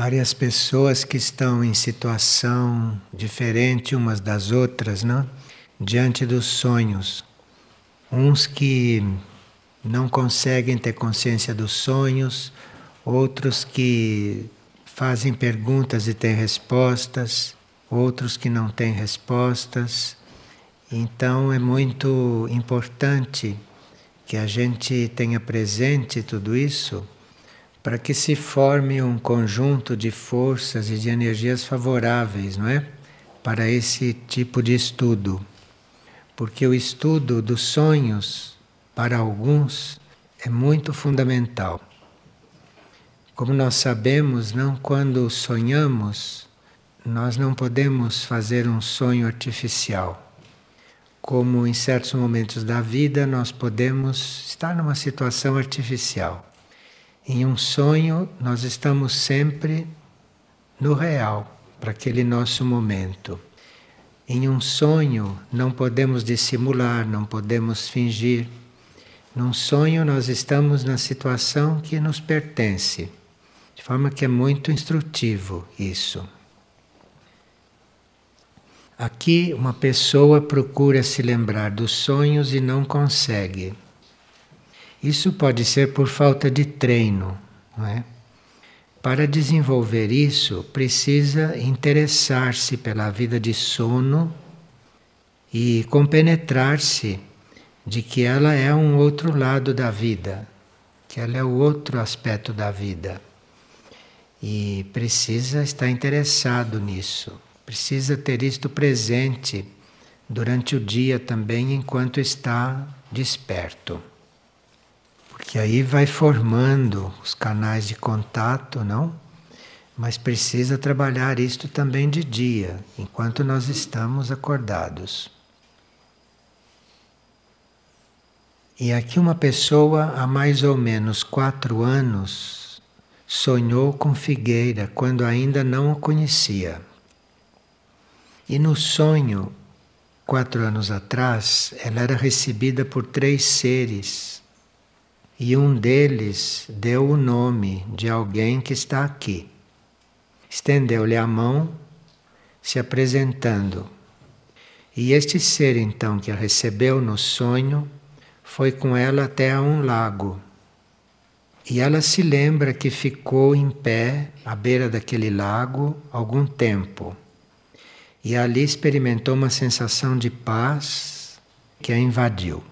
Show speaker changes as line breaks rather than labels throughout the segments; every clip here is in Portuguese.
várias pessoas que estão em situação diferente umas das outras, não? diante dos sonhos. Uns que não conseguem ter consciência dos sonhos, outros que fazem perguntas e têm respostas, outros que não têm respostas. Então é muito importante que a gente tenha presente tudo isso para que se forme um conjunto de forças e de energias favoráveis, não é? Para esse tipo de estudo. Porque o estudo dos sonhos, para alguns, é muito fundamental. Como nós sabemos, não quando sonhamos, nós não podemos fazer um sonho artificial. Como em certos momentos da vida nós podemos estar numa situação artificial. Em um sonho, nós estamos sempre no real, para aquele nosso momento. Em um sonho, não podemos dissimular, não podemos fingir. Num sonho, nós estamos na situação que nos pertence. De forma que é muito instrutivo isso. Aqui, uma pessoa procura se lembrar dos sonhos e não consegue. Isso pode ser por falta de treino, não é? Para desenvolver isso, precisa interessar-se pela vida de sono e compenetrar-se de que ela é um outro lado da vida, que ela é o outro aspecto da vida e precisa estar interessado nisso, precisa ter isto presente durante o dia também enquanto está desperto. Porque aí vai formando os canais de contato, não? Mas precisa trabalhar isto também de dia, enquanto nós estamos acordados. E aqui uma pessoa há mais ou menos quatro anos sonhou com Figueira quando ainda não o conhecia. E no sonho, quatro anos atrás, ela era recebida por três seres. E um deles deu o nome de alguém que está aqui. Estendeu-lhe a mão, se apresentando. E este ser, então, que a recebeu no sonho, foi com ela até a um lago e ela se lembra que ficou em pé à beira daquele lago algum tempo. E ali experimentou uma sensação de paz que a invadiu.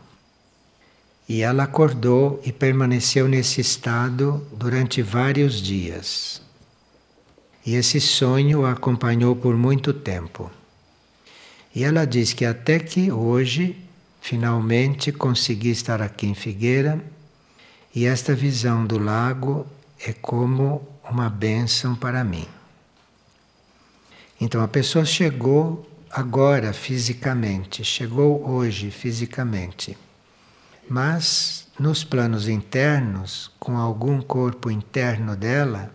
E ela acordou e permaneceu nesse estado durante vários dias. E esse sonho a acompanhou por muito tempo. E ela diz que até que hoje, finalmente, consegui estar aqui em Figueira e esta visão do lago é como uma bênção para mim. Então a pessoa chegou agora fisicamente, chegou hoje fisicamente, mas nos planos internos, com algum corpo interno dela,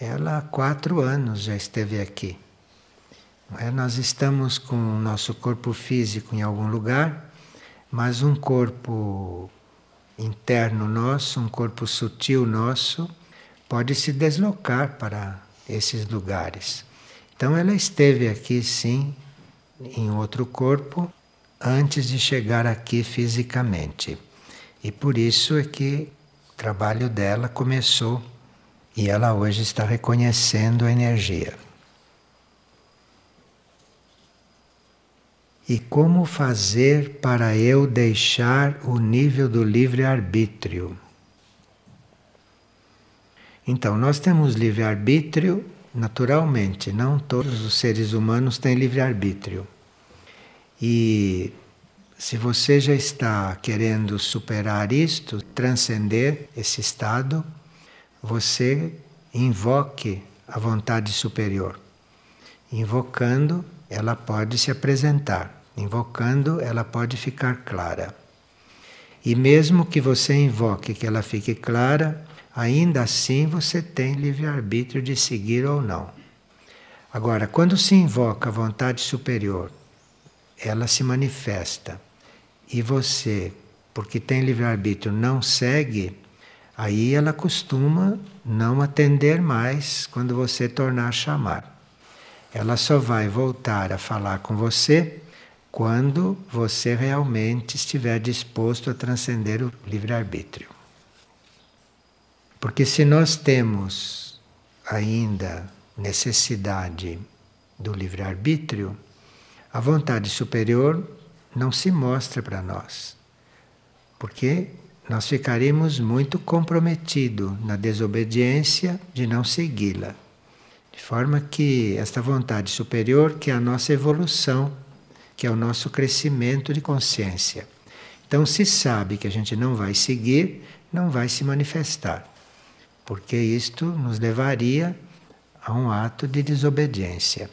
ela há quatro anos já esteve aqui. É? Nós estamos com o nosso corpo físico em algum lugar, mas um corpo interno nosso, um corpo sutil nosso, pode se deslocar para esses lugares. Então ela esteve aqui sim, em outro corpo, antes de chegar aqui fisicamente. E por isso é que o trabalho dela começou e ela hoje está reconhecendo a energia. E como fazer para eu deixar o nível do livre-arbítrio? Então, nós temos livre-arbítrio naturalmente, não todos os seres humanos têm livre-arbítrio. E se você já está querendo superar isto, transcender esse estado, você invoque a vontade superior. Invocando ela pode se apresentar. Invocando, ela pode ficar clara. E mesmo que você invoque que ela fique clara, ainda assim você tem livre-arbítrio de seguir ou não. Agora, quando se invoca a vontade superior, ela se manifesta e você, porque tem livre-arbítrio, não segue, Aí ela costuma não atender mais quando você tornar a chamar. Ela só vai voltar a falar com você quando você realmente estiver disposto a transcender o livre-arbítrio. Porque se nós temos ainda necessidade do livre-arbítrio, a vontade superior não se mostra para nós. Porque nós ficaremos muito comprometidos na desobediência de não segui-la. De forma que esta vontade superior, que é a nossa evolução, que é o nosso crescimento de consciência. Então, se sabe que a gente não vai seguir, não vai se manifestar, porque isto nos levaria a um ato de desobediência.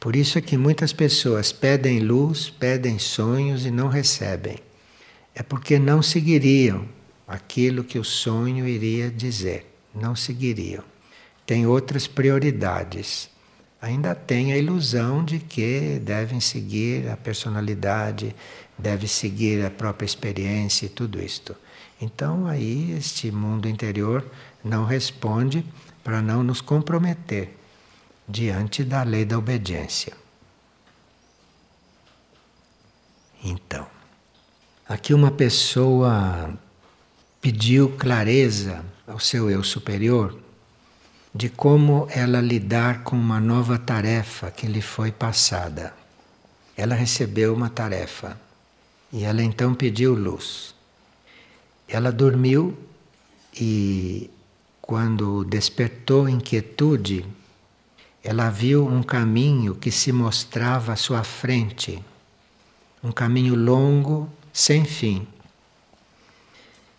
Por isso é que muitas pessoas pedem luz, pedem sonhos e não recebem. É porque não seguiriam aquilo que o sonho iria dizer, não seguiriam. Tem outras prioridades. Ainda tem a ilusão de que devem seguir a personalidade, deve seguir a própria experiência e tudo isto. Então aí este mundo interior não responde para não nos comprometer diante da lei da obediência. Então, aqui uma pessoa pediu clareza ao seu eu superior de como ela lidar com uma nova tarefa que lhe foi passada. Ela recebeu uma tarefa e ela então pediu luz. Ela dormiu e, quando despertou inquietude, ela viu um caminho que se mostrava à sua frente, um caminho longo, sem fim.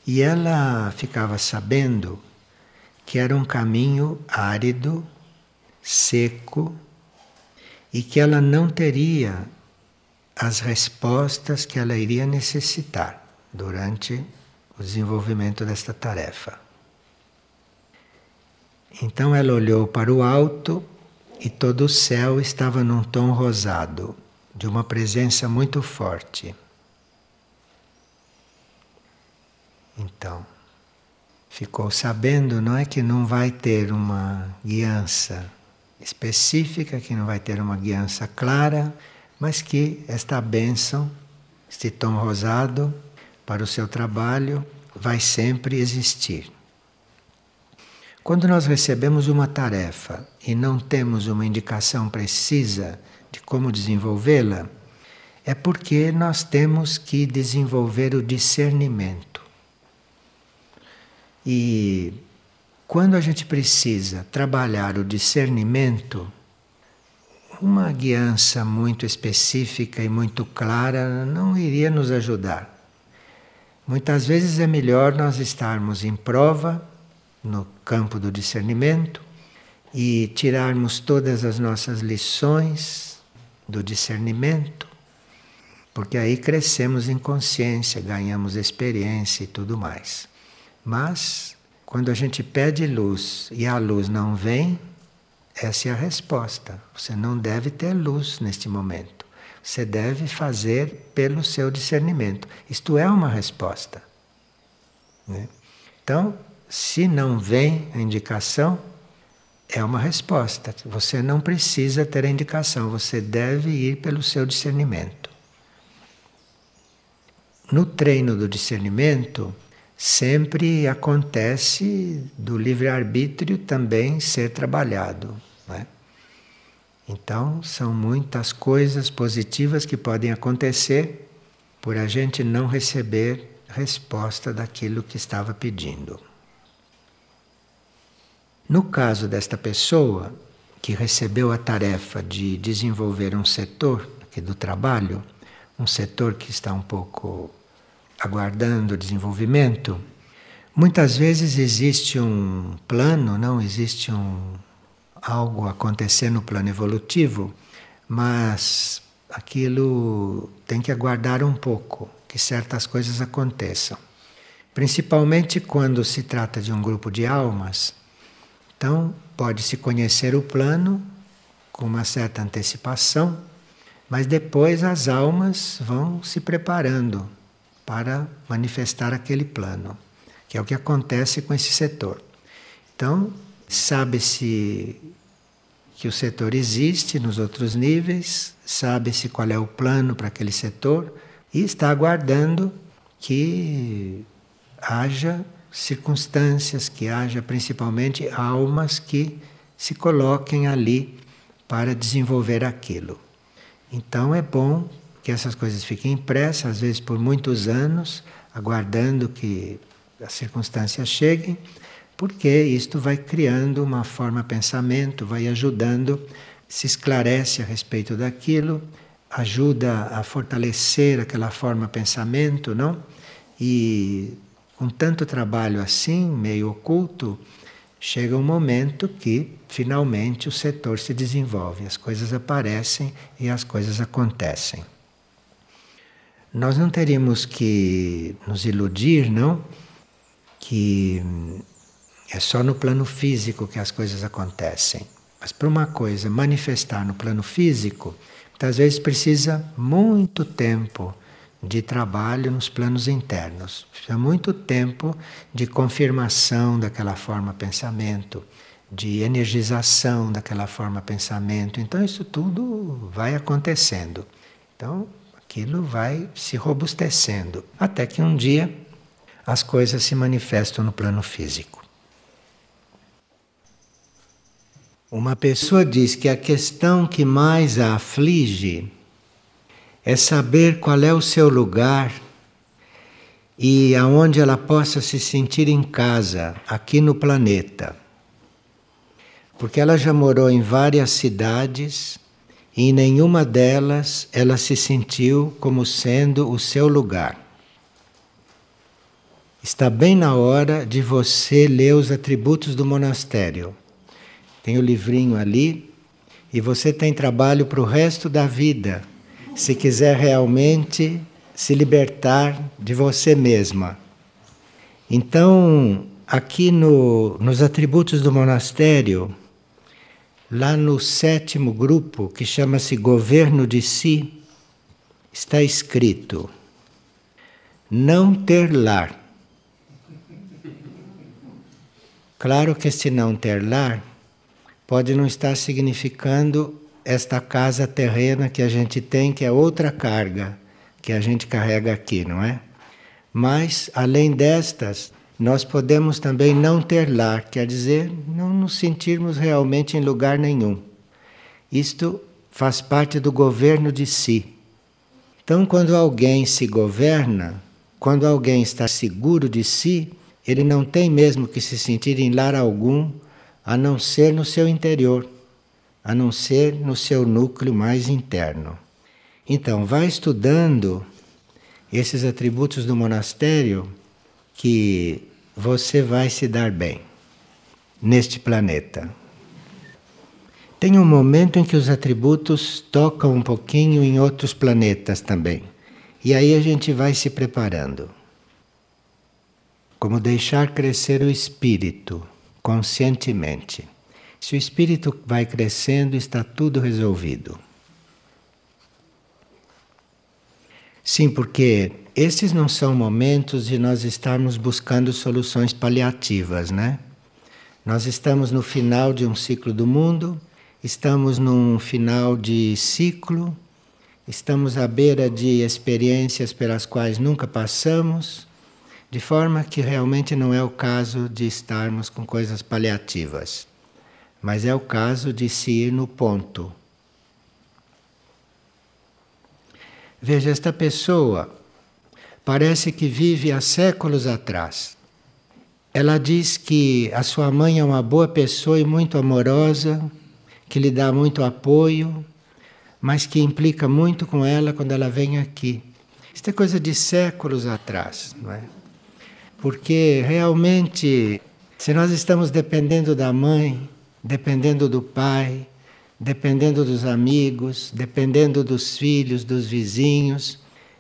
E ela ficava sabendo que era um caminho árido, seco, e que ela não teria as respostas que ela iria necessitar durante o desenvolvimento desta tarefa. Então ela olhou para o alto e todo o céu estava num tom rosado, de uma presença muito forte. Então, ficou sabendo, não é que não vai ter uma guiança específica, que não vai ter uma guiança clara, mas que esta bênção, este tom rosado, para o seu trabalho, vai sempre existir. Quando nós recebemos uma tarefa e não temos uma indicação precisa de como desenvolvê-la, é porque nós temos que desenvolver o discernimento. E quando a gente precisa trabalhar o discernimento, uma guiança muito específica e muito clara não iria nos ajudar. Muitas vezes é melhor nós estarmos em prova no campo do discernimento e tirarmos todas as nossas lições do discernimento, porque aí crescemos em consciência, ganhamos experiência e tudo mais. Mas quando a gente pede luz e a luz não vem, essa é a resposta. Você não deve ter luz neste momento. Você deve fazer pelo seu discernimento. Isto é uma resposta. Né? Então, se não vem a indicação, é uma resposta. Você não precisa ter a indicação, você deve ir pelo seu discernimento. No treino do discernimento, sempre acontece do livre-arbítrio também ser trabalhado. É? Então, são muitas coisas positivas que podem acontecer por a gente não receber resposta daquilo que estava pedindo. No caso desta pessoa que recebeu a tarefa de desenvolver um setor aqui do trabalho, um setor que está um pouco aguardando desenvolvimento, muitas vezes existe um plano, não existe um algo acontecer no plano evolutivo, mas aquilo tem que aguardar um pouco que certas coisas aconteçam. Principalmente quando se trata de um grupo de almas então, pode-se conhecer o plano com uma certa antecipação, mas depois as almas vão se preparando para manifestar aquele plano, que é o que acontece com esse setor. Então, sabe-se que o setor existe nos outros níveis, sabe-se qual é o plano para aquele setor e está aguardando que haja circunstâncias, que haja principalmente almas que se coloquem ali para desenvolver aquilo. Então é bom que essas coisas fiquem impressas, às vezes por muitos anos, aguardando que as circunstâncias cheguem, porque isto vai criando uma forma de pensamento, vai ajudando, se esclarece a respeito daquilo, ajuda a fortalecer aquela forma de pensamento, não? E com tanto trabalho assim, meio oculto, chega um momento que finalmente o setor se desenvolve, as coisas aparecem e as coisas acontecem. Nós não teríamos que nos iludir, não, que é só no plano físico que as coisas acontecem. Mas para uma coisa manifestar no plano físico, muitas vezes precisa muito tempo de trabalho nos planos internos. Precisa muito tempo de confirmação daquela forma pensamento, de energização daquela forma pensamento. Então isso tudo vai acontecendo. Então aquilo vai se robustecendo até que um dia as coisas se manifestam no plano físico. Uma pessoa diz que a questão que mais a aflige é saber qual é o seu lugar e aonde ela possa se sentir em casa aqui no planeta. Porque ela já morou em várias cidades e em nenhuma delas ela se sentiu como sendo o seu lugar. Está bem na hora de você ler os atributos do monastério. Tem o livrinho ali e você tem trabalho para o resto da vida se quiser realmente se libertar de você mesma. Então, aqui no, nos atributos do monastério, lá no sétimo grupo, que chama-se Governo de Si, está escrito: não ter lar. Claro que esse não ter lar pode não estar significando esta casa terrena que a gente tem, que é outra carga que a gente carrega aqui, não é? Mas, além destas, nós podemos também não ter lar, quer dizer, não nos sentirmos realmente em lugar nenhum. Isto faz parte do governo de si. Então, quando alguém se governa, quando alguém está seguro de si, ele não tem mesmo que se sentir em lar algum, a não ser no seu interior a não ser no seu núcleo mais interno. Então, vai estudando esses atributos do monastério que você vai se dar bem neste planeta. Tem um momento em que os atributos tocam um pouquinho em outros planetas também. E aí a gente vai se preparando. Como deixar crescer o espírito conscientemente. Se o espírito vai crescendo, está tudo resolvido. Sim, porque esses não são momentos de nós estarmos buscando soluções paliativas, né? Nós estamos no final de um ciclo do mundo, estamos num final de ciclo, estamos à beira de experiências pelas quais nunca passamos, de forma que realmente não é o caso de estarmos com coisas paliativas mas é o caso de se ir no ponto. Veja, esta pessoa parece que vive há séculos atrás. Ela diz que a sua mãe é uma boa pessoa e muito amorosa, que lhe dá muito apoio, mas que implica muito com ela quando ela vem aqui. Isso é coisa de séculos atrás, não é? Porque realmente, se nós estamos dependendo da mãe, dependendo do pai, dependendo dos amigos, dependendo dos filhos, dos vizinhos.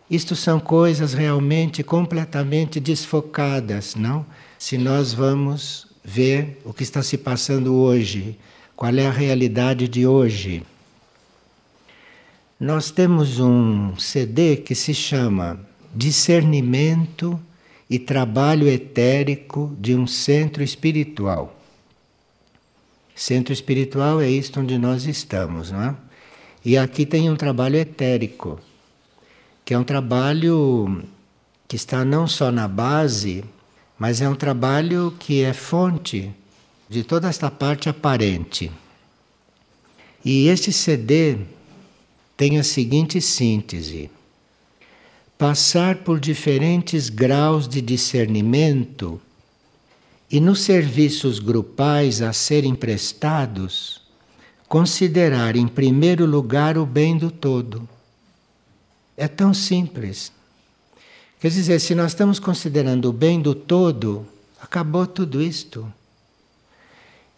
Isto são coisas realmente completamente desfocadas, não? Se nós vamos ver o que está se passando hoje, qual é a realidade de hoje. Nós temos um CD que se chama discernimento e trabalho etérico de um centro espiritual. Centro espiritual é isto onde nós estamos, não é? E aqui tem um trabalho etérico, que é um trabalho que está não só na base, mas é um trabalho que é fonte de toda esta parte aparente. E este CD tem a seguinte síntese: passar por diferentes graus de discernimento e nos serviços grupais a serem prestados considerar em primeiro lugar o bem do todo. É tão simples. Quer dizer, se nós estamos considerando o bem do todo, acabou tudo isto.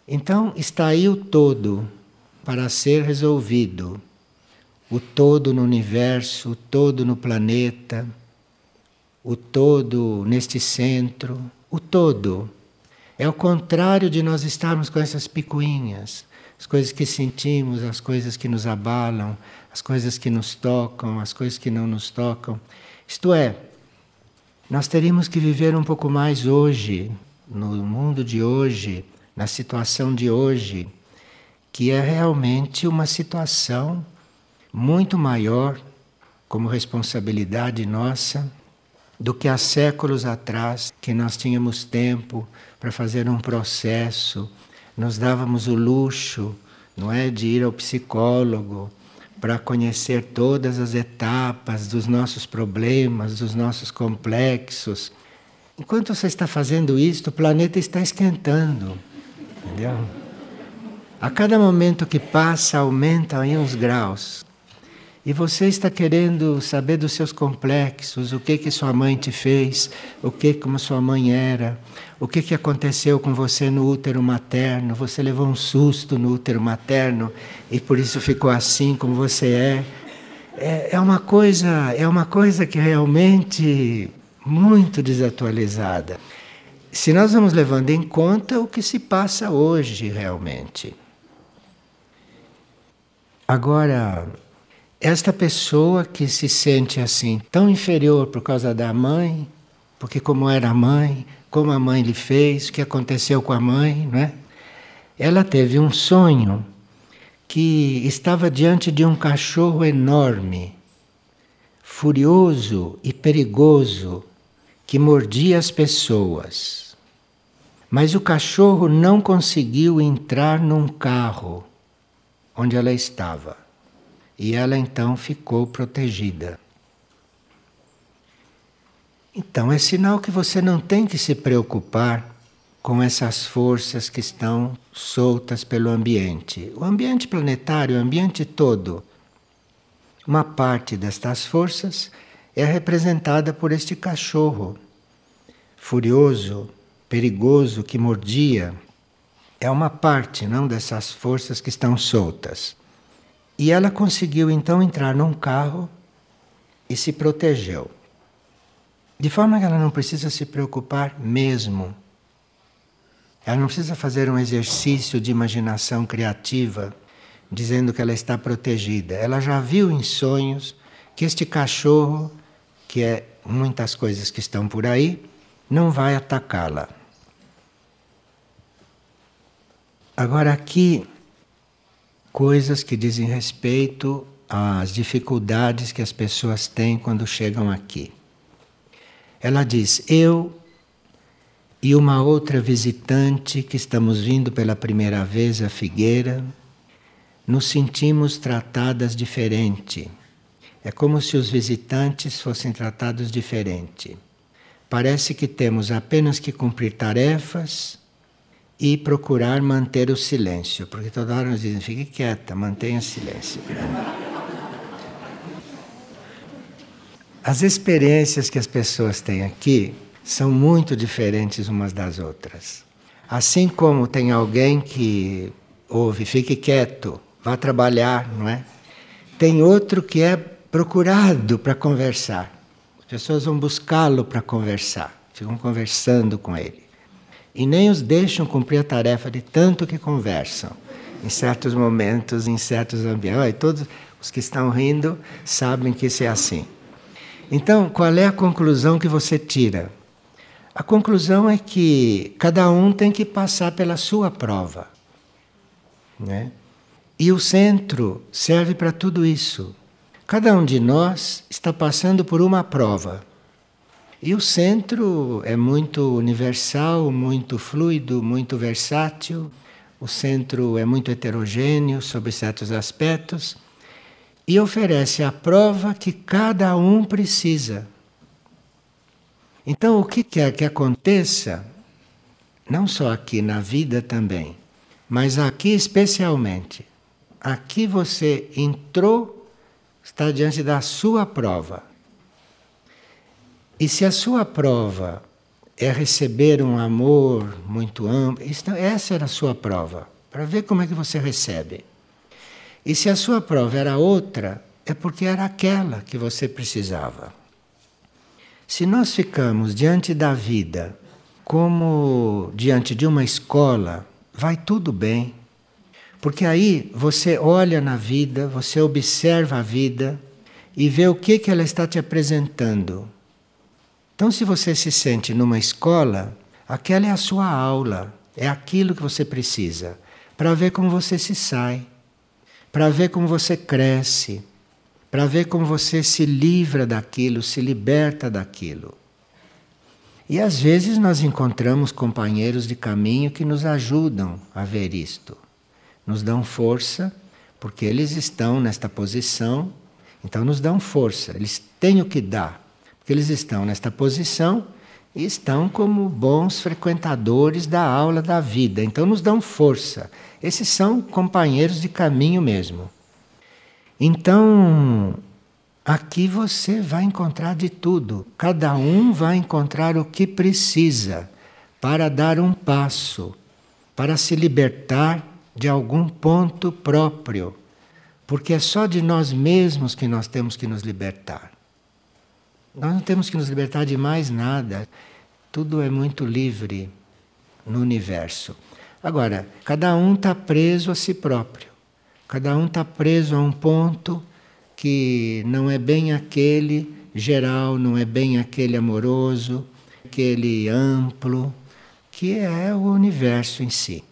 Então está aí o todo para ser resolvido. O todo no universo, o todo no planeta, o todo neste centro, o todo. É o contrário de nós estarmos com essas picuinhas as coisas que sentimos, as coisas que nos abalam, as coisas que nos tocam, as coisas que não nos tocam. Isto é, nós teríamos que viver um pouco mais hoje, no mundo de hoje, na situação de hoje, que é realmente uma situação muito maior como responsabilidade nossa do que há séculos atrás, que nós tínhamos tempo para fazer um processo nos dávamos o luxo, não é, de ir ao psicólogo para conhecer todas as etapas dos nossos problemas, dos nossos complexos. Enquanto você está fazendo isso, o planeta está esquentando, entendeu? A cada momento que passa, aumenta aí uns graus. E você está querendo saber dos seus complexos, o que que sua mãe te fez, o que como sua mãe era, o que que aconteceu com você no útero materno, você levou um susto no útero materno e por isso ficou assim como você é. É, é uma coisa, é uma coisa que realmente muito desatualizada. Se nós vamos levando em conta o que se passa hoje realmente. Agora, esta pessoa que se sente assim, tão inferior por causa da mãe, porque como era a mãe, como a mãe lhe fez, o que aconteceu com a mãe, não é? Ela teve um sonho que estava diante de um cachorro enorme, furioso e perigoso, que mordia as pessoas. Mas o cachorro não conseguiu entrar num carro onde ela estava e ela então ficou protegida. Então é sinal que você não tem que se preocupar com essas forças que estão soltas pelo ambiente. O ambiente planetário, o ambiente todo, uma parte destas forças é representada por este cachorro furioso, perigoso que mordia. É uma parte, não dessas forças que estão soltas. E ela conseguiu então entrar num carro e se protegeu. De forma que ela não precisa se preocupar mesmo. Ela não precisa fazer um exercício de imaginação criativa dizendo que ela está protegida. Ela já viu em sonhos que este cachorro, que é muitas coisas que estão por aí, não vai atacá-la. Agora aqui coisas que dizem respeito às dificuldades que as pessoas têm quando chegam aqui. Ela diz: Eu e uma outra visitante que estamos vindo pela primeira vez à Figueira, nos sentimos tratadas diferente. É como se os visitantes fossem tratados diferente. Parece que temos apenas que cumprir tarefas e procurar manter o silêncio, porque toda hora nos dizem, fique quieta, mantenha silêncio. As experiências que as pessoas têm aqui são muito diferentes umas das outras. Assim como tem alguém que ouve, fique quieto, vá trabalhar, não é? Tem outro que é procurado para conversar. As pessoas vão buscá-lo para conversar, ficam conversando com ele e nem os deixam cumprir a tarefa de tanto que conversam em certos momentos, em certos ambientes. todos os que estão rindo sabem que isso é assim. Então, qual é a conclusão que você tira? A conclusão é que cada um tem que passar pela sua prova. Né? E o centro serve para tudo isso. Cada um de nós está passando por uma prova. E o centro é muito universal, muito fluido, muito versátil. O centro é muito heterogêneo sobre certos aspectos e oferece a prova que cada um precisa. Então, o que quer que aconteça, não só aqui na vida também, mas aqui especialmente, aqui você entrou, está diante da sua prova. E se a sua prova é receber um amor muito amplo, essa era a sua prova, para ver como é que você recebe. E se a sua prova era outra, é porque era aquela que você precisava. Se nós ficamos diante da vida como diante de uma escola, vai tudo bem. Porque aí você olha na vida, você observa a vida e vê o que, que ela está te apresentando. Então, se você se sente numa escola, aquela é a sua aula, é aquilo que você precisa para ver como você se sai para ver como você cresce, para ver como você se livra daquilo, se liberta daquilo. E às vezes nós encontramos companheiros de caminho que nos ajudam a ver isto, nos dão força, porque eles estão nesta posição, então nos dão força, eles têm o que dar, porque eles estão nesta posição e estão como bons frequentadores da aula da vida, então nos dão força. Esses são companheiros de caminho mesmo. Então, aqui você vai encontrar de tudo. Cada um vai encontrar o que precisa para dar um passo, para se libertar de algum ponto próprio. Porque é só de nós mesmos que nós temos que nos libertar. Nós não temos que nos libertar de mais nada. Tudo é muito livre no universo. Agora, cada um está preso a si próprio. Cada um está preso a um ponto que não é bem aquele geral, não é bem aquele amoroso, aquele amplo, que é o universo em si.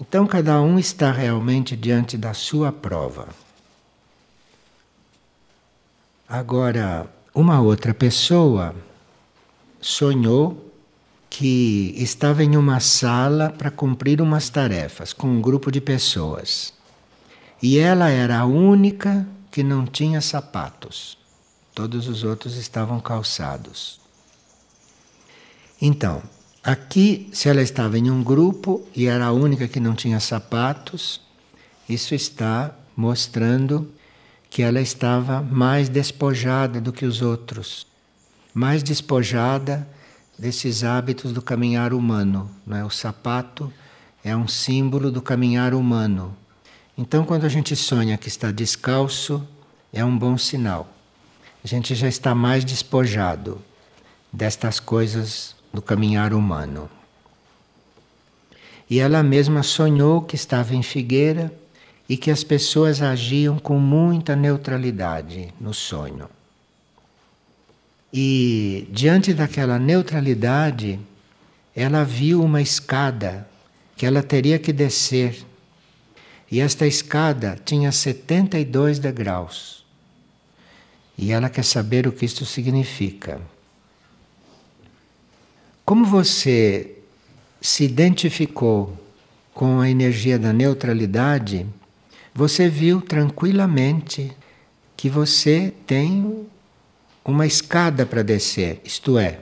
Então, cada um está realmente diante da sua prova. Agora, uma outra pessoa sonhou que estava em uma sala para cumprir umas tarefas com um grupo de pessoas. E ela era a única que não tinha sapatos. Todos os outros estavam calçados. Então, aqui, se ela estava em um grupo e era a única que não tinha sapatos, isso está mostrando que ela estava mais despojada do que os outros, mais despojada desses hábitos do caminhar humano. Né? O sapato é um símbolo do caminhar humano. Então, quando a gente sonha que está descalço, é um bom sinal. A gente já está mais despojado destas coisas do caminhar humano. E ela mesma sonhou que estava em Figueira e que as pessoas agiam com muita neutralidade no sonho. E diante daquela neutralidade, ela viu uma escada que ela teria que descer. E esta escada tinha 72 degraus. E ela quer saber o que isto significa. Como você se identificou com a energia da neutralidade, você viu tranquilamente que você tem uma escada para descer, isto é,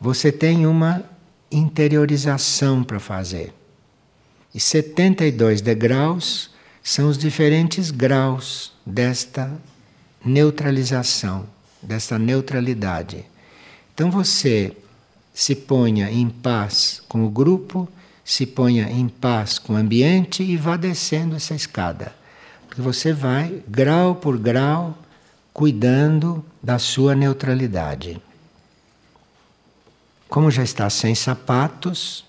você tem uma interiorização para fazer. E 72 degraus são os diferentes graus desta neutralização, desta neutralidade. Então você se ponha em paz com o grupo, se ponha em paz com o ambiente e vá descendo essa escada. Porque você vai, grau por grau, cuidando da sua neutralidade. Como já está sem sapatos,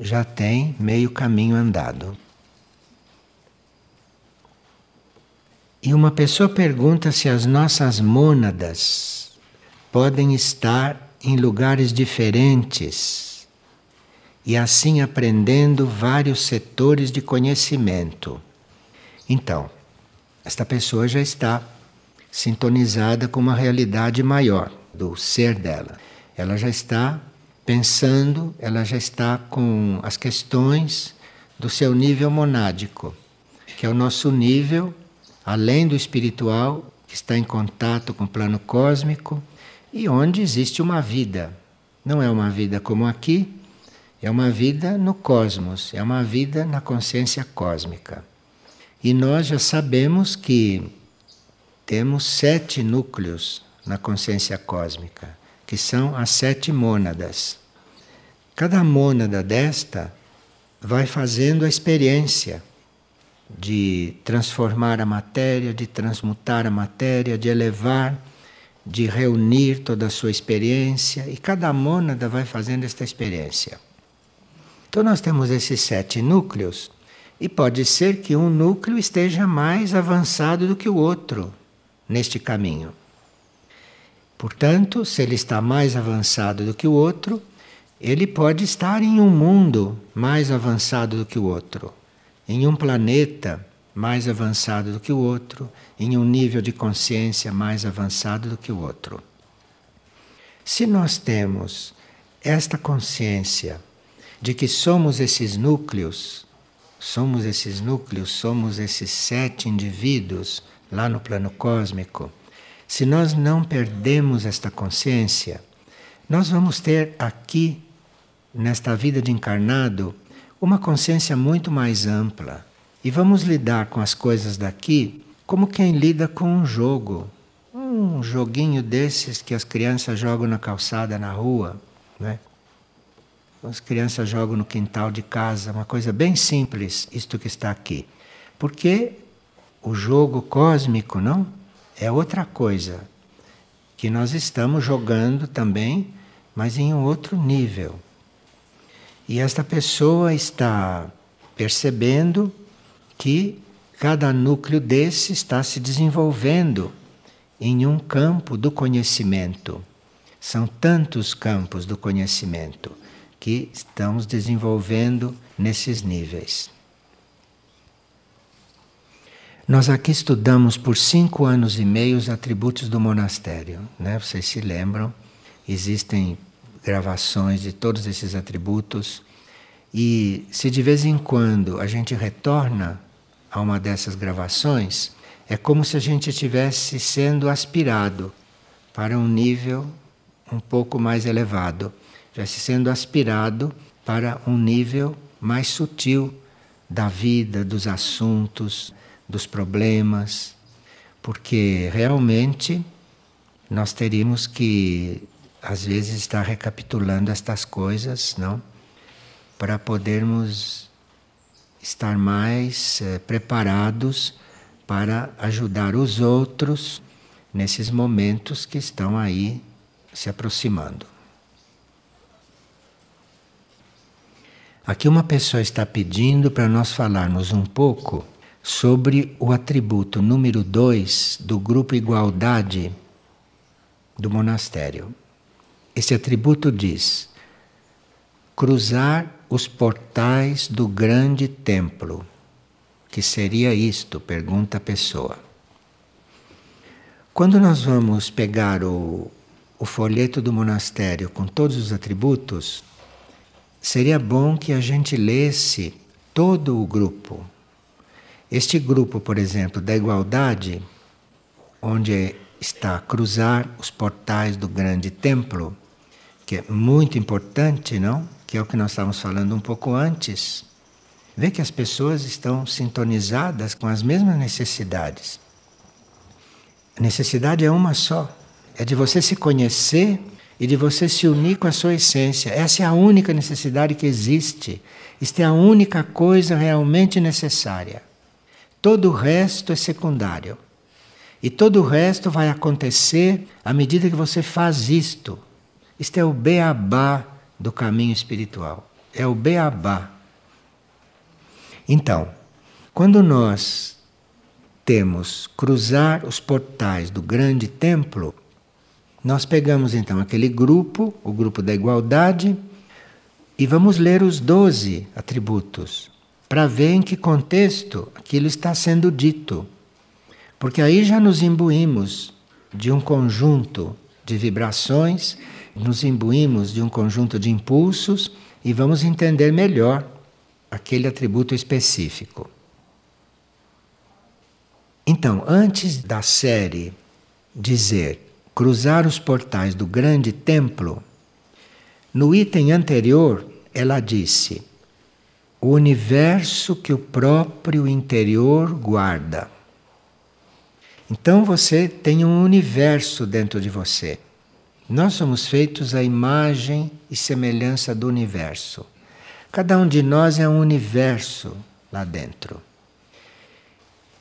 já tem meio caminho andado. E uma pessoa pergunta se as nossas mônadas podem estar em lugares diferentes e assim aprendendo vários setores de conhecimento. Então, esta pessoa já está sintonizada com uma realidade maior do ser dela. Ela já está pensando, ela já está com as questões do seu nível monádico, que é o nosso nível além do espiritual, que está em contato com o plano cósmico e onde existe uma vida. Não é uma vida como aqui, é uma vida no cosmos, é uma vida na consciência cósmica. E nós já sabemos que temos sete núcleos na consciência cósmica, que são as sete mônadas. Cada mônada desta vai fazendo a experiência de transformar a matéria, de transmutar a matéria, de elevar, de reunir toda a sua experiência, e cada mônada vai fazendo esta experiência. Então, nós temos esses sete núcleos, e pode ser que um núcleo esteja mais avançado do que o outro neste caminho. Portanto, se ele está mais avançado do que o outro, ele pode estar em um mundo mais avançado do que o outro, em um planeta mais avançado do que o outro, em um nível de consciência mais avançado do que o outro. Se nós temos esta consciência de que somos esses núcleos, somos esses núcleos, somos esses sete indivíduos lá no plano cósmico, se nós não perdemos esta consciência, nós vamos ter aqui, nesta vida de encarnado, uma consciência muito mais ampla. E vamos lidar com as coisas daqui como quem lida com um jogo. Um joguinho desses que as crianças jogam na calçada, na rua. Né? As crianças jogam no quintal de casa, uma coisa bem simples, isto que está aqui. Porque o jogo cósmico, não? É outra coisa que nós estamos jogando também, mas em um outro nível. E esta pessoa está percebendo que cada núcleo desse está se desenvolvendo em um campo do conhecimento. São tantos campos do conhecimento que estamos desenvolvendo nesses níveis. Nós aqui estudamos por cinco anos e meio os atributos do monastério. Né? Vocês se lembram? Existem gravações de todos esses atributos. E se de vez em quando a gente retorna a uma dessas gravações, é como se a gente estivesse sendo aspirado para um nível um pouco mais elevado, estivesse sendo aspirado para um nível mais sutil da vida, dos assuntos, dos problemas, porque realmente nós teríamos que, às vezes, estar recapitulando estas coisas, não? Para podermos estar mais eh, preparados para ajudar os outros nesses momentos que estão aí se aproximando. Aqui uma pessoa está pedindo para nós falarmos um pouco sobre o atributo número 2 do grupo Igualdade do monastério. Esse atributo diz: cruzar os portais do grande templo. Que seria isto? Pergunta a pessoa. Quando nós vamos pegar o, o folheto do monastério com todos os atributos, seria bom que a gente lesse todo o grupo, este grupo, por exemplo, da igualdade, onde está cruzar os portais do grande templo, que é muito importante, não? Que é o que nós estávamos falando um pouco antes. Vê que as pessoas estão sintonizadas com as mesmas necessidades. A necessidade é uma só: é de você se conhecer e de você se unir com a sua essência. Essa é a única necessidade que existe. Isto é a única coisa realmente necessária. Todo o resto é secundário. E todo o resto vai acontecer à medida que você faz isto. Isto é o beabá do caminho espiritual. É o beabá. Então, quando nós temos cruzar os portais do grande templo, Nós pegamos então aquele grupo, o grupo da igualdade, e vamos ler os 12 atributos para ver em que contexto aquilo está sendo dito. Porque aí já nos imbuímos de um conjunto de vibrações, nos imbuímos de um conjunto de impulsos e vamos entender melhor aquele atributo específico. Então, antes da série dizer cruzar os portais do grande templo, no item anterior ela disse o universo que o próprio interior guarda. Então você tem um universo dentro de você. Nós somos feitos à imagem e semelhança do universo. Cada um de nós é um universo lá dentro.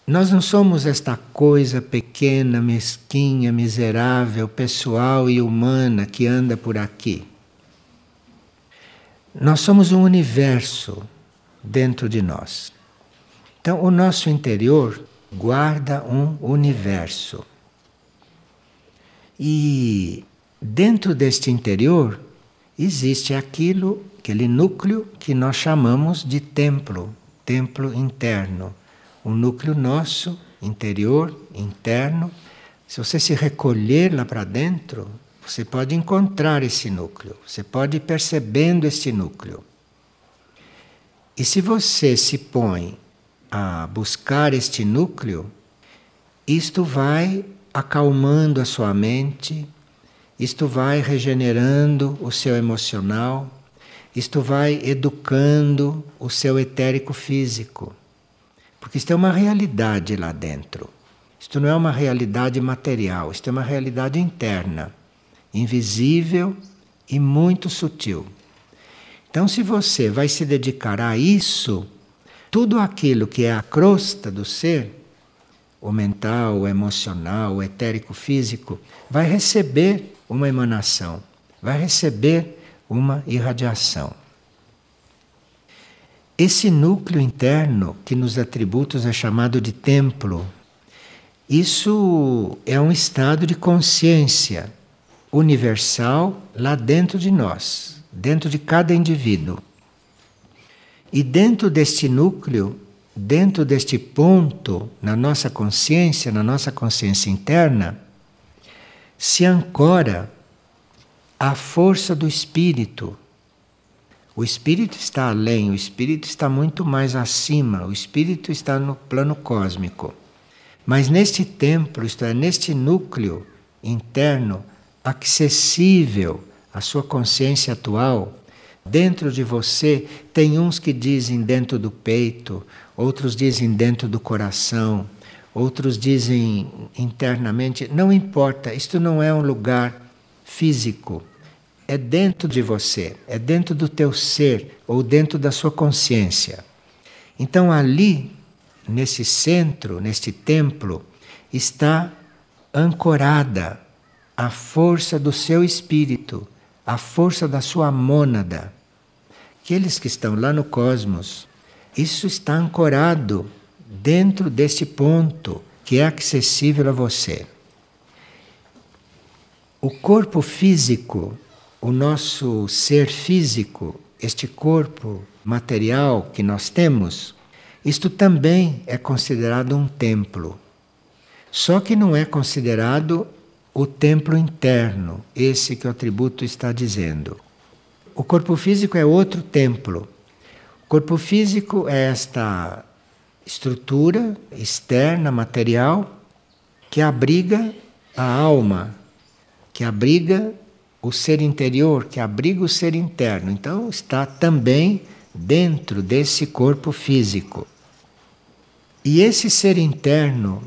Nós não somos esta coisa pequena, mesquinha, miserável, pessoal e humana que anda por aqui. Nós somos um universo dentro de nós. Então, o nosso interior guarda um universo. E dentro deste interior existe aquilo, aquele núcleo que nós chamamos de templo, templo interno. O núcleo nosso, interior, interno. Se você se recolher lá para dentro, você pode encontrar esse núcleo, você pode ir percebendo esse núcleo. E se você se põe a buscar este núcleo, isto vai acalmando a sua mente, isto vai regenerando o seu emocional, isto vai educando o seu etérico físico. Porque isto é uma realidade lá dentro. Isto não é uma realidade material, isto é uma realidade interna, invisível e muito sutil. Então, se você vai se dedicar a isso, tudo aquilo que é a crosta do ser, o mental, o emocional, o etérico físico, vai receber uma emanação, vai receber uma irradiação. Esse núcleo interno, que nos atributos é chamado de templo, isso é um estado de consciência universal lá dentro de nós dentro de cada indivíduo. E dentro deste núcleo, dentro deste ponto na nossa consciência, na nossa consciência interna, se ancora a força do espírito. O espírito está além, o espírito está muito mais acima, o espírito está no plano cósmico. Mas neste templo, isto é, neste núcleo interno acessível a sua consciência atual, dentro de você, tem uns que dizem dentro do peito, outros dizem dentro do coração, outros dizem internamente. Não importa, isto não é um lugar físico. É dentro de você, é dentro do teu ser ou dentro da sua consciência. Então ali, nesse centro, neste templo, está ancorada a força do seu espírito a força da sua mônada. Aqueles que estão lá no cosmos, isso está ancorado dentro deste ponto que é acessível a você. O corpo físico, o nosso ser físico, este corpo material que nós temos, isto também é considerado um templo. Só que não é considerado o templo interno, esse que o atributo está dizendo. O corpo físico é outro templo. O corpo físico é esta estrutura externa, material, que abriga a alma, que abriga o ser interior, que abriga o ser interno. Então, está também dentro desse corpo físico. E esse ser interno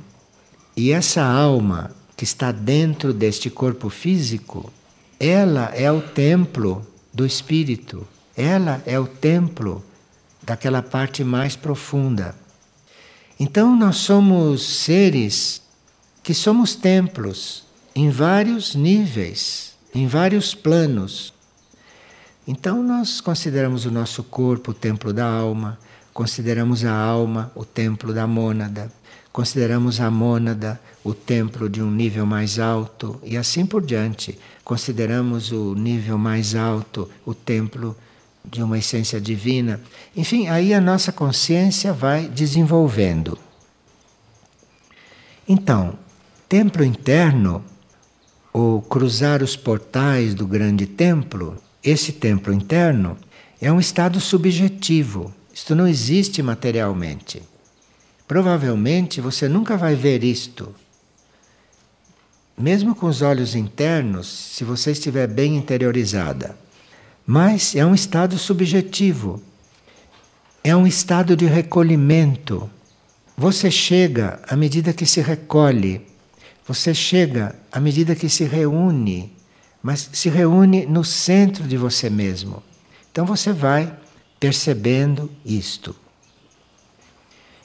e essa alma que está dentro deste corpo físico, ela é o templo do espírito, ela é o templo daquela parte mais profunda. Então nós somos seres que somos templos em vários níveis, em vários planos. Então nós consideramos o nosso corpo o templo da alma, consideramos a alma o templo da mônada, consideramos a mônada o templo de um nível mais alto e assim por diante. Consideramos o nível mais alto o templo de uma essência divina. Enfim, aí a nossa consciência vai desenvolvendo. Então, templo interno, ou cruzar os portais do grande templo, esse templo interno é um estado subjetivo. Isto não existe materialmente. Provavelmente você nunca vai ver isto. Mesmo com os olhos internos, se você estiver bem interiorizada. Mas é um estado subjetivo. É um estado de recolhimento. Você chega à medida que se recolhe. Você chega à medida que se reúne, mas se reúne no centro de você mesmo. Então você vai percebendo isto.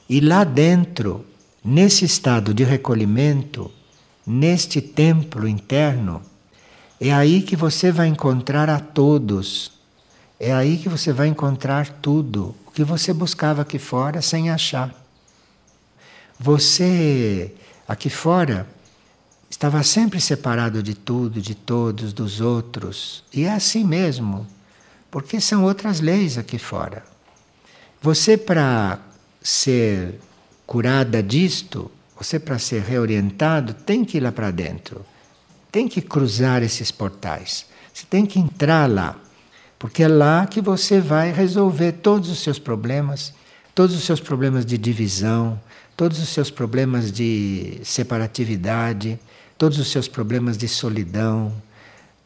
E lá dentro, nesse estado de recolhimento, neste templo interno, é aí que você vai encontrar a todos. É aí que você vai encontrar tudo o que você buscava aqui fora sem achar. Você aqui fora estava sempre separado de tudo, de todos, dos outros. E é assim mesmo, porque são outras leis aqui fora. Você, para ser curada disto, você para ser reorientado, tem que ir lá para dentro. Tem que cruzar esses portais. Você tem que entrar lá. Porque é lá que você vai resolver todos os seus problemas, todos os seus problemas de divisão, todos os seus problemas de separatividade, todos os seus problemas de solidão,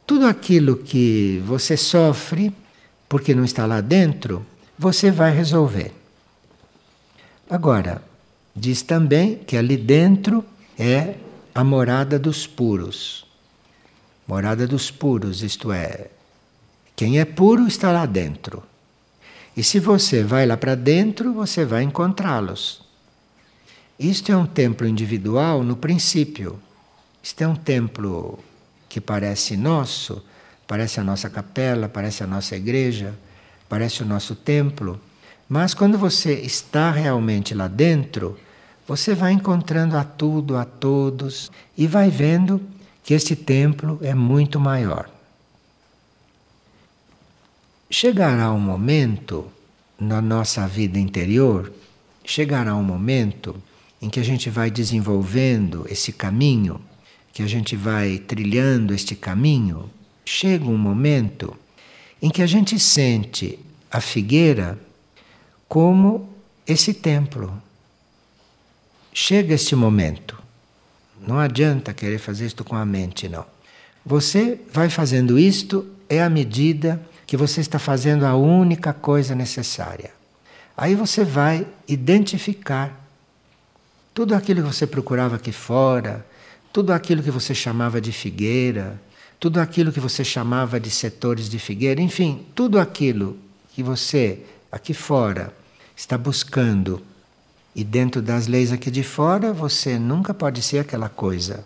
tudo aquilo que você sofre porque não está lá dentro, você vai resolver. Agora, diz também que ali dentro é a morada dos puros. Morada dos puros, isto é, quem é puro está lá dentro. E se você vai lá para dentro, você vai encontrá-los. Isto é um templo individual no princípio. Isto é um templo que parece nosso, parece a nossa capela, parece a nossa igreja, parece o nosso templo mas quando você está realmente lá dentro, você vai encontrando a tudo, a todos e vai vendo que este templo é muito maior. Chegará um momento na nossa vida interior, chegará um momento em que a gente vai desenvolvendo esse caminho, que a gente vai trilhando este caminho. Chega um momento em que a gente sente a figueira como esse templo. Chega este momento. Não adianta querer fazer isto com a mente, não. Você vai fazendo isto é à medida que você está fazendo a única coisa necessária. Aí você vai identificar tudo aquilo que você procurava aqui fora, tudo aquilo que você chamava de figueira, tudo aquilo que você chamava de setores de figueira, enfim, tudo aquilo que você aqui fora está buscando. E dentro das leis aqui de fora, você nunca pode ser aquela coisa.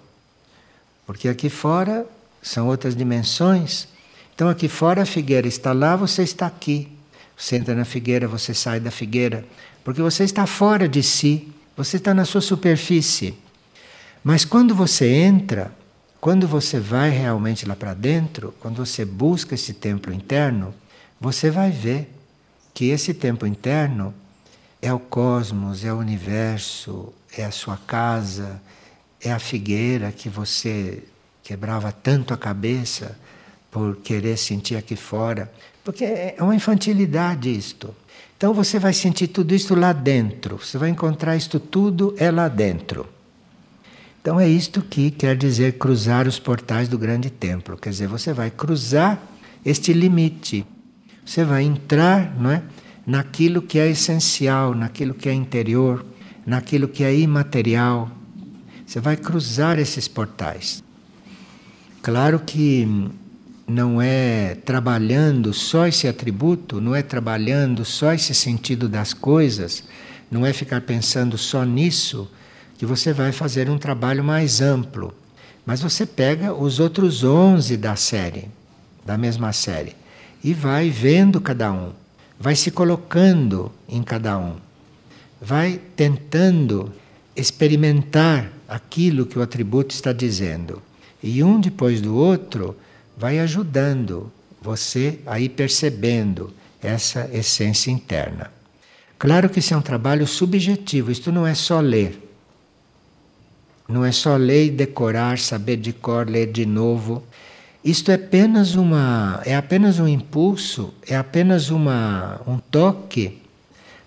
Porque aqui fora são outras dimensões. Então aqui fora a figueira está lá, você está aqui. Você entra na figueira, você sai da figueira. Porque você está fora de si, você está na sua superfície. Mas quando você entra, quando você vai realmente lá para dentro, quando você busca esse templo interno, você vai ver que esse tempo interno é o cosmos, é o universo, é a sua casa, é a figueira que você quebrava tanto a cabeça por querer sentir aqui fora, porque é uma infantilidade isto. Então você vai sentir tudo isso lá dentro, você vai encontrar isto tudo é lá dentro. Então é isto que quer dizer cruzar os portais do grande templo, quer dizer, você vai cruzar este limite você vai entrar não é, naquilo que é essencial, naquilo que é interior, naquilo que é imaterial. Você vai cruzar esses portais. Claro que não é trabalhando só esse atributo, não é trabalhando só esse sentido das coisas, não é ficar pensando só nisso que você vai fazer um trabalho mais amplo. Mas você pega os outros 11 da série, da mesma série e vai vendo cada um, vai se colocando em cada um, vai tentando experimentar aquilo que o atributo está dizendo. E um depois do outro vai ajudando você a ir percebendo essa essência interna. Claro que isso é um trabalho subjetivo, isto não é só ler. Não é só ler e decorar, saber de cor, ler de novo. Isto é apenas uma é apenas um impulso, é apenas uma um toque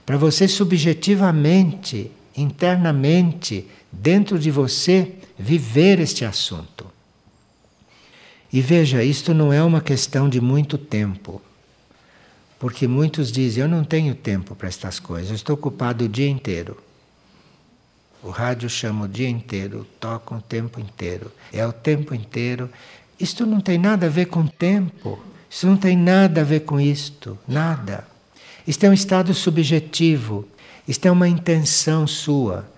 para você subjetivamente, internamente, dentro de você viver este assunto. E veja, isto não é uma questão de muito tempo. Porque muitos dizem: Eu não tenho tempo para estas coisas, eu estou ocupado o dia inteiro. O rádio chama o dia inteiro, toca o tempo inteiro, é o tempo inteiro. Isto não tem nada a ver com tempo, isso não tem nada a ver com isto, nada. Isto é um estado subjetivo, isto é uma intenção sua.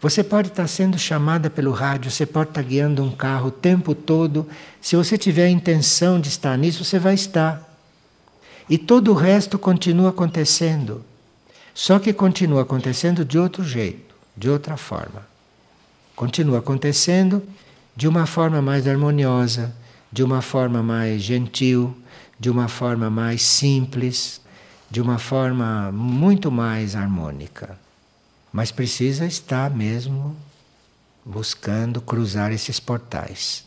Você pode estar sendo chamada pelo rádio, você pode estar guiando um carro o tempo todo. Se você tiver a intenção de estar nisso, você vai estar. E todo o resto continua acontecendo. Só que continua acontecendo de outro jeito, de outra forma. Continua acontecendo de uma forma mais harmoniosa, de uma forma mais gentil, de uma forma mais simples, de uma forma muito mais harmônica. Mas precisa estar mesmo buscando cruzar esses portais.